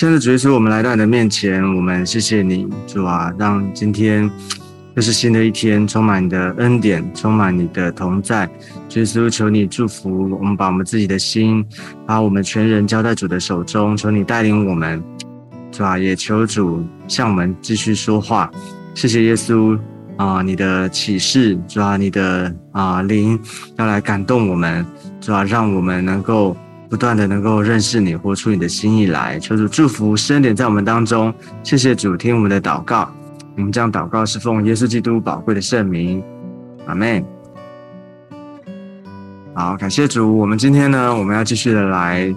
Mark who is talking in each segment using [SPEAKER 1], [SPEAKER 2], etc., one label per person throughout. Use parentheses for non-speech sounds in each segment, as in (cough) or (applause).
[SPEAKER 1] 亲爱的主耶稣，我们来到你的面前，我们谢谢你，主啊，让今天又是新的一天，充满你的恩典，充满你的同在。主耶稣，求你祝福我们，把我们自己的心，把我们全人交在主的手中，求你带领我们，主啊，也求主向我们继续说话。谢谢耶稣啊，你的启示，主啊，你的啊灵要来感动我们，主啊，让我们能够。不断的能够认识你，活出你的心意来，求主祝福深点在我们当中。谢谢主，听我们的祷告。我们将祷告是奉耶稣基督宝贵的圣名，阿门。好，感谢主。我们今天呢，我们要继续的来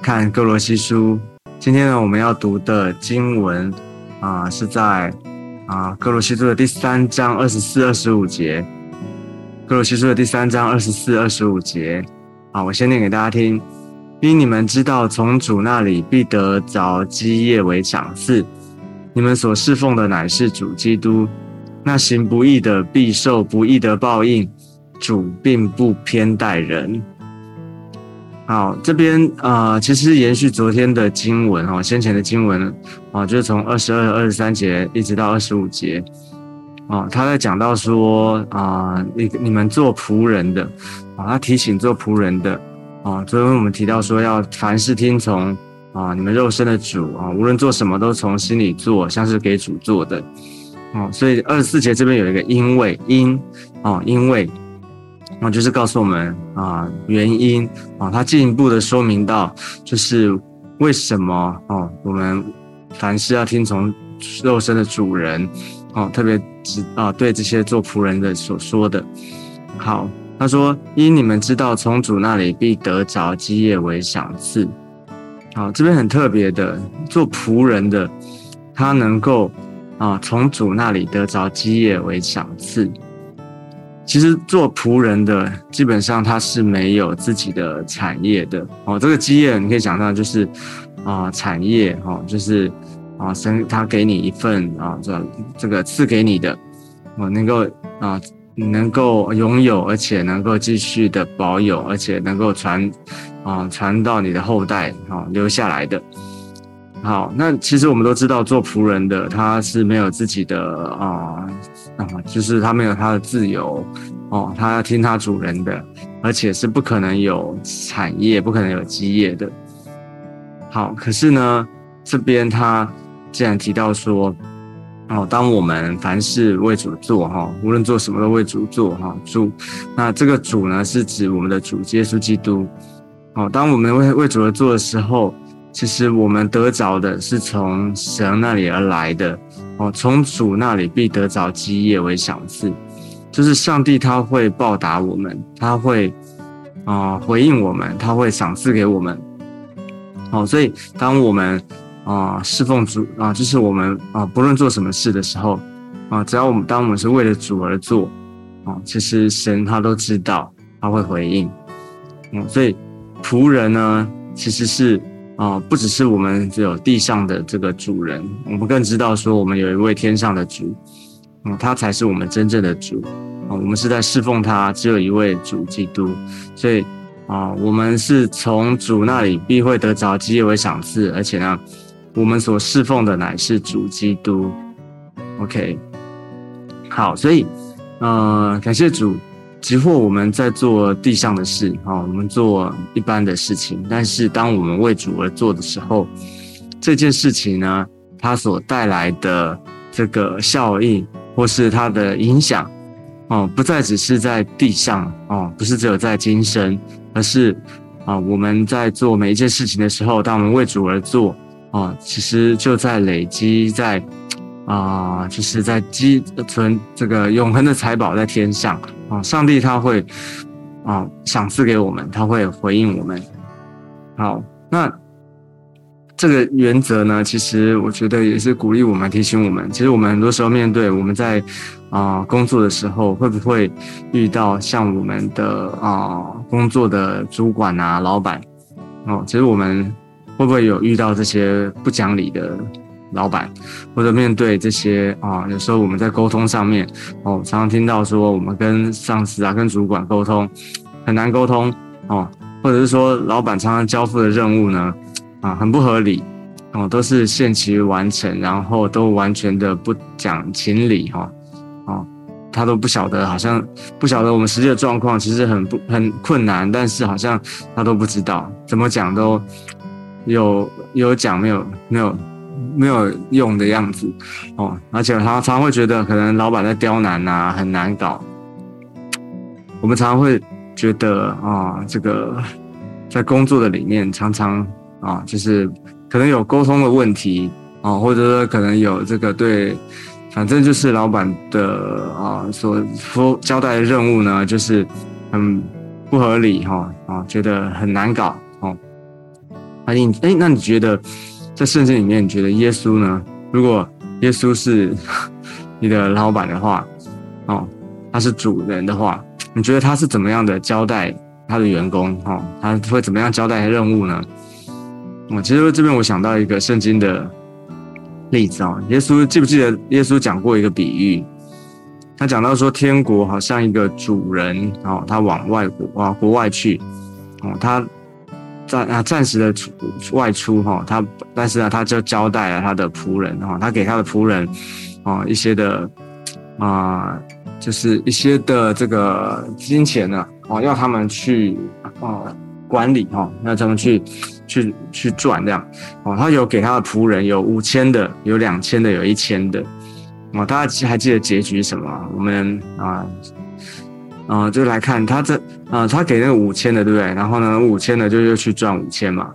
[SPEAKER 1] 看哥罗西书。今天呢，我们要读的经文啊，是在啊哥罗西书的第三章二十四、二十五节。哥罗西书的第三章二十四、二十五节。好，我先念给大家听。因你们知道，从主那里必得着基业为赏赐。你们所侍奉的乃是主基督。那行不义的必受不义的报应。主并不偏待人。好，这边啊，其实延续昨天的经文哦，先前的经文啊，就是从二十二、二十三节一直到二十五节啊，他在讲到说啊，你你们做仆人的啊，他提醒做仆人的。啊，昨天我们提到说要凡事听从啊，你们肉身的主啊，无论做什么都从心里做，像是给主做的。哦，所以二十四节这边有一个因为因啊，因为啊，就是告诉我们啊原因啊，他进一步的说明到就是为什么哦，我们凡事要听从肉身的主人哦，特别指啊对这些做仆人的所说的。好。他说：“因你们知道，从主那里必得着基业为赏赐。好，这边很特别的，做仆人的，他能够啊，从主那里得着基业为赏赐。其实做仆人的，基本上他是没有自己的产业的。哦，这个基业你可以想到就是啊，产业哦，就是啊，神他给你一份啊，这这个赐给你的，我能够啊。”能够拥有，而且能够继续的保有，而且能够传，啊，传到你的后代，啊，留下来的。好，那其实我们都知道，做仆人的他是没有自己的啊，啊，就是他没有他的自由，哦，他要听他主人的，而且是不可能有产业，不可能有基业的。好，可是呢，这边他既然提到说。哦，当我们凡事为主做哈，无论做什么都为主做哈，主，那这个主呢是指我们的主耶稣基督。哦，当我们为为主而做的时候，其实我们得着的是从神那里而来的。哦，从主那里必得着基业为赏赐，就是上帝他会报答我们，他会啊回应我们，他会赏赐给我们。哦，所以当我们。啊，侍奉主啊，就是我们啊，不论做什么事的时候啊，只要我们当我们是为了主而做啊，其实神他都知道，他会回应。嗯，所以仆人呢，其实是啊，不只是我们只有地上的这个主人，我们更知道说，我们有一位天上的主，嗯，他才是我们真正的主啊，我们是在侍奉他，只有一位主基督，所以啊，我们是从主那里必会得着基业为赏赐，而且呢。我们所侍奉的乃是主基督，OK，好，所以，呃，感谢主，即或我们在做地上的事，啊，我们做一般的事情，但是当我们为主而做的时候，这件事情呢，它所带来的这个效应或是它的影响，哦，不再只是在地上，哦，不是只有在今生，而是啊，我们在做每一件事情的时候，当我们为主而做。啊，其实就在累积，在啊，就是在积存这个永恒的财宝在天上啊。上帝他会啊赏赐给我们，他会回应我们。好，那这个原则呢，其实我觉得也是鼓励我们，提醒我们。其实我们很多时候面对我们在啊工作的时候，会不会遇到像我们的啊工作的主管啊、老板哦？其实我们。会不会有遇到这些不讲理的老板，或者面对这些啊？有时候我们在沟通上面，哦，常常听到说我们跟上司啊、跟主管沟通很难沟通哦，或者是说老板常常交付的任务呢，啊，很不合理哦，都是限期完成，然后都完全的不讲情理哈，哦，他都不晓得，好像不晓得我们实际的状况，其实很不很困难，但是好像他都不知道怎么讲都有有讲没有没有没有用的样子哦，而且常常会觉得可能老板在刁难呐，很难搞。我们常常会觉得啊，这个在工作的里面常常啊，就是可能有沟通的问题啊，或者说可能有这个对。反正就是老板的啊所说交代的任务呢，就是很不合理哈啊，觉得很难搞哦。那你哎，那你觉得在圣经里面，你觉得耶稣呢？如果耶稣是 (laughs) 你的老板的话，哦，他是主人的话，你觉得他是怎么样的交代他的员工？哈，他会怎么样交代任务呢？哦，其实这边我想到一个圣经的。例子啊，耶稣记不记得耶稣讲过一个比喻？他讲到说，天国好像一个主人哦，他往外国啊国外去哦，他暂啊暂时的出外出哈，他但是呢，他就交代了他的仆人哈，他给他的仆人啊一些的啊，就是一些的这个金钱呢哦，要他们去啊管理哈，要他们去。去去赚这样，哦，他有给他的仆人有五千的，有两千的，有一千的，哦，大家还记得结局什么？我们啊啊，就来看他这啊，他给那个五千的，对不对？然后呢，五千的就又去赚五千嘛，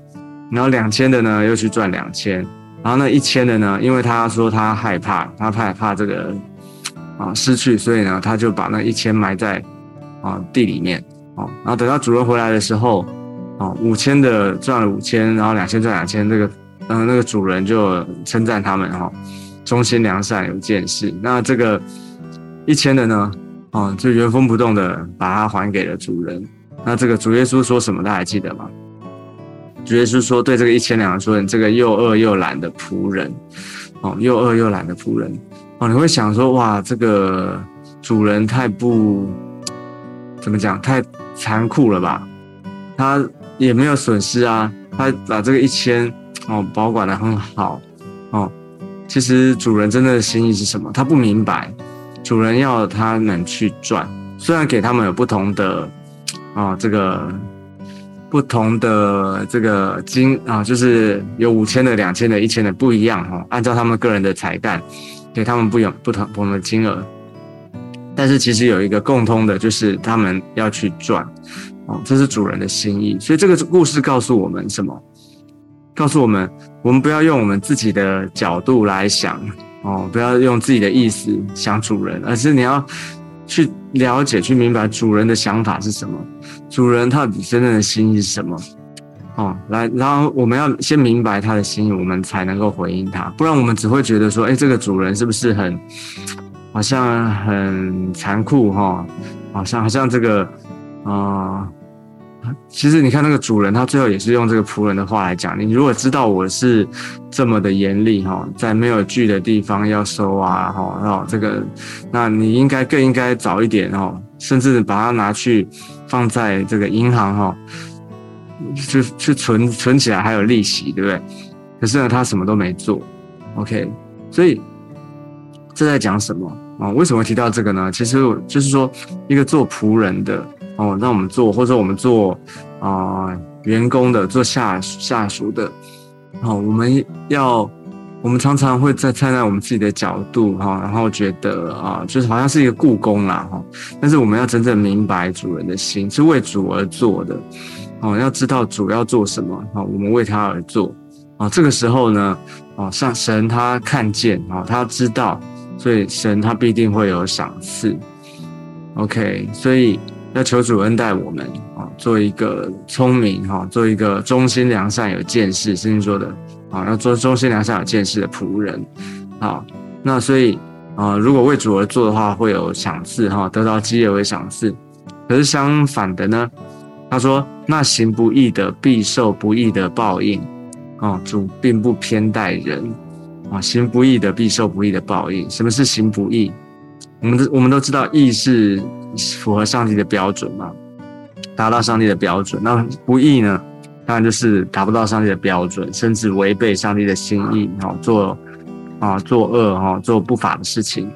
[SPEAKER 1] 然后两千的呢又去赚两千，然后那一千的呢，因为他说他害怕，他害怕这个啊失去，所以呢，他就把那一千埋在啊地里面，哦，然后等到主人回来的时候。哦，五千的赚了五千，然后两千赚两千，这个，嗯，那个主人就称赞他们哈，忠心良善有见识。那这个一千的呢，哦，就原封不动的把它还给了主人。那这个主耶稣说什么？大家还记得吗？主耶稣说对这个一千两说，你这个又饿又懒的仆人，哦，又饿又懒的仆人，哦，你会想说，哇，这个主人太不怎么讲，太残酷了吧？他。也没有损失啊，他把这个一千哦保管的很好哦。其实主人真的心意是什么？他不明白，主人要他们去赚，虽然给他们有不同的啊这个不同的这个金啊，就是有五千的、两千的、一千的不一样哈。按照他们个人的才干，给他们不有不同不同的金额，但是其实有一个共通的，就是他们要去赚。这是主人的心意，所以这个故事告诉我们什么？告诉我们，我们不要用我们自己的角度来想哦，不要用自己的意思想主人，而是你要去了解、去明白主人的想法是什么，主人到底真正的心意是什么哦。来，然后我们要先明白他的心意，我们才能够回应他，不然我们只会觉得说，哎，这个主人是不是很好像很残酷哈？好像好像这个啊。其实你看那个主人，他最后也是用这个仆人的话来讲：你如果知道我是这么的严厉哈，在没有锯的地方要收啊哈，然后这个，那你应该更应该早一点哦，甚至把它拿去放在这个银行哈，去去存存起来还有利息，对不对？可是呢，他什么都没做，OK，所以这在讲什么啊？为什么提到这个呢？其实就是说一个做仆人的。哦，让我们做，或者我们做啊，员工的，做下下属的，好，我们要，我们常常会在站在我们自己的角度哈，然后觉得啊，就是好像是一个故宫啦哈，但是我们要真正明白主人的心是为主而做的，哦，要知道主要做什么，好，我们为他而做，啊，这个时候呢，啊，像神他看见啊，他知道，所以神他必定会有赏赐，OK，所以。要求主恩待我们啊，做一个聪明哈，做一个忠心良善有见识，圣经说的啊，要做忠心良善有见识的仆人，好，那所以啊，如果为主而做的话，会有赏赐哈，得到基业为赏赐。可是相反的呢，他说那行不义的必受不义的报应啊，主并不偏待人啊，行不义的必受不义的报应。什么是行不义？我们都我们都知道义是。符合上帝的标准嘛？达到上帝的标准，那不义呢？当然就是达不到上帝的标准，甚至违背上帝的心意，哈，做啊作恶哈，做不法的事情，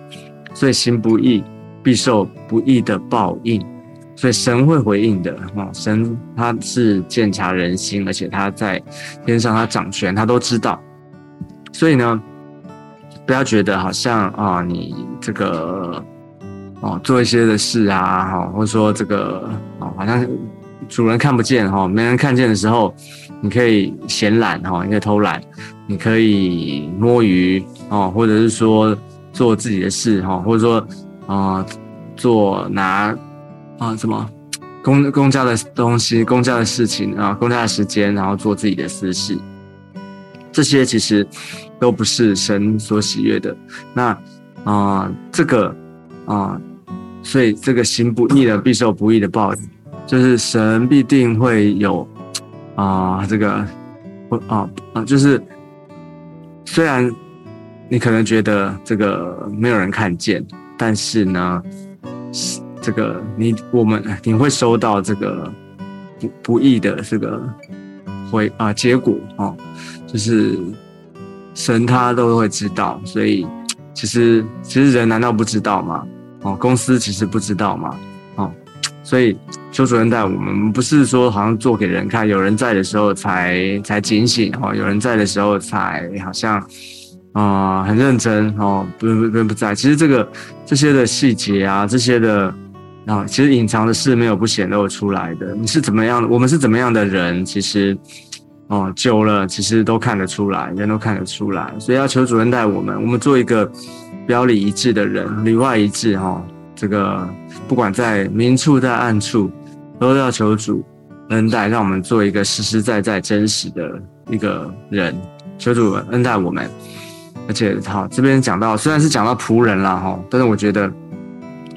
[SPEAKER 1] 所以行不义必受不义的报应，所以神会回应的，哈，神他是鉴察人心，而且他在天上他掌权，他都知道，所以呢，不要觉得好像啊，你这个哦做一些的事啊，哈，或者说这个哦好像。主人看不见哈，没人看见的时候，你可以闲懒哈，你可以偷懒，你可以摸鱼哦，或者是说做自己的事哈，或者说啊做拿啊什么公公家的东西、公家的事情啊、公家的时间，然后做自己的私事，这些其实都不是神所喜悦的。那啊这个啊，所以这个行不义的必受不义的报应。就是神必定会有啊，这个不啊啊，就是虽然你可能觉得这个没有人看见，但是呢，这个你我们你会收到这个不不义的这个回啊结果啊，就是神他都会知道，所以其实其实人难道不知道吗？哦，公司其实不知道吗？哦，所以。邱主任带我们，不是说好像做给人看，有人在的时候才才警醒哦，有人在的时候才好像啊很认真哦，不不不不在。其实这个这些的细节啊，这些的啊，其实隐藏的事没有不显露出来的。你是怎么样的，我们是怎么样的人，其实哦久了，其实都看得出来，人都看得出来。所以要求主任带我们，我们做一个表里一致的人，里外一致哈。这个不管在明处在暗处。都要求主恩待，让我们做一个实实在在、真实的一个人。求主恩待我们，而且好这边讲到，虽然是讲到仆人啦哈，但是我觉得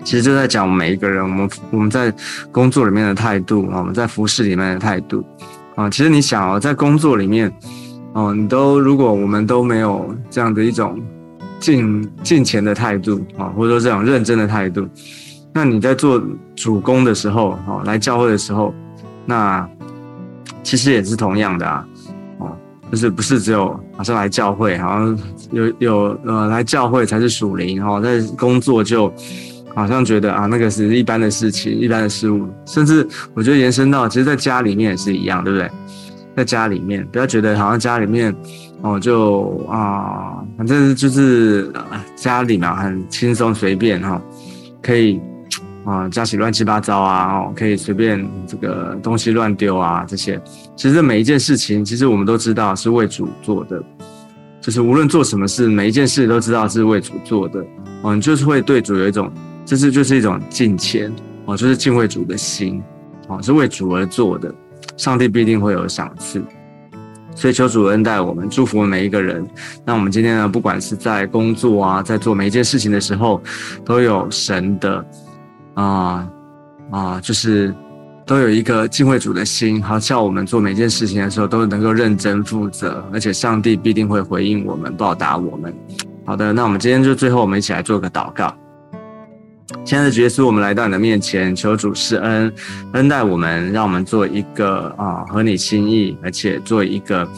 [SPEAKER 1] 其实就在讲每一个人，我们我们在工作里面的态度啊，我们在服饰里面的态度啊。其实你想哦，在工作里面哦，你都如果我们都没有这样的一种敬敬虔的态度啊，或者说这种认真的态度。那你在做主攻的时候，哦，来教会的时候，那其实也是同样的啊，哦，就是不是只有好像来教会，好像有有呃来教会才是属灵，哈，在工作就好像觉得啊那个是一般的事情，一般的事物，甚至我觉得延伸到，其实在家里面也是一样，对不对？在家里面，不要觉得好像家里面哦就啊，反正就是家里嘛很轻松随便哈，可以。啊，家起乱七八糟啊，哦，可以随便这个东西乱丢啊，这些，其实每一件事情，其实我们都知道是为主做的，就是无论做什么事，每一件事都知道是为主做的，哦，你就是会对主有一种，这是就是一种敬虔，哦，就是敬畏主的心，哦，是为主而做的，上帝必定会有赏赐，所以求主恩待我们，祝福我们每一个人。那我们今天呢，不管是在工作啊，在做每一件事情的时候，都有神的。啊啊，就是都有一个敬畏主的心，好叫我们做每件事情的时候都能够认真负责，而且上帝必定会回应我们，报答我们。好的，那我们今天就最后我们一起来做个祷告。亲爱的耶稣，我们来到你的面前，求主施恩，恩待我们，让我们做一个啊合你心意，而且做一个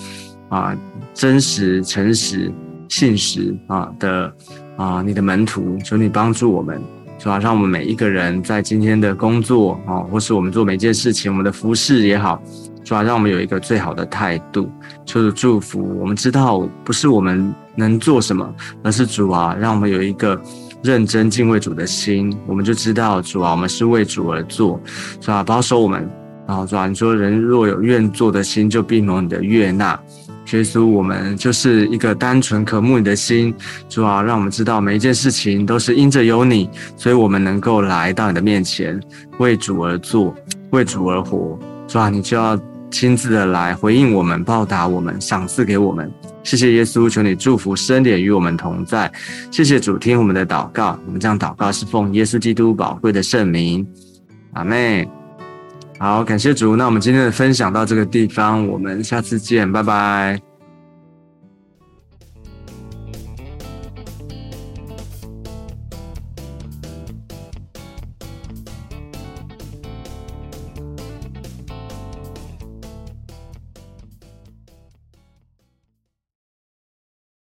[SPEAKER 1] 啊真实、诚实、信实啊的啊你的门徒，求你帮助我们。主要让我们每一个人在今天的工作啊，或是我们做每件事情，我们的服饰也好，主要让我们有一个最好的态度，求主祝福。我们知道不是我们能做什么，而是主啊，让我们有一个认真敬畏主的心。我们就知道主啊，我们是为主而做，是吧？保守我们，然后主啊，你说人若有愿做的心，就必蒙你的悦纳。耶稣，我们就是一个单纯渴慕你的心，主啊，让我们知道每一件事情都是因着有你，所以我们能够来到你的面前，为主而做，为主而活。主啊，你就要亲自的来回应我们，报答我们，赏赐给我们。谢谢耶稣，求你祝福，恩典与我们同在。谢谢主，听我们的祷告。我们这样祷告是奉耶稣基督宝贵的圣名，阿妹。好，感谢主。那我们今天的分享到这个地方，我们下次见，拜拜。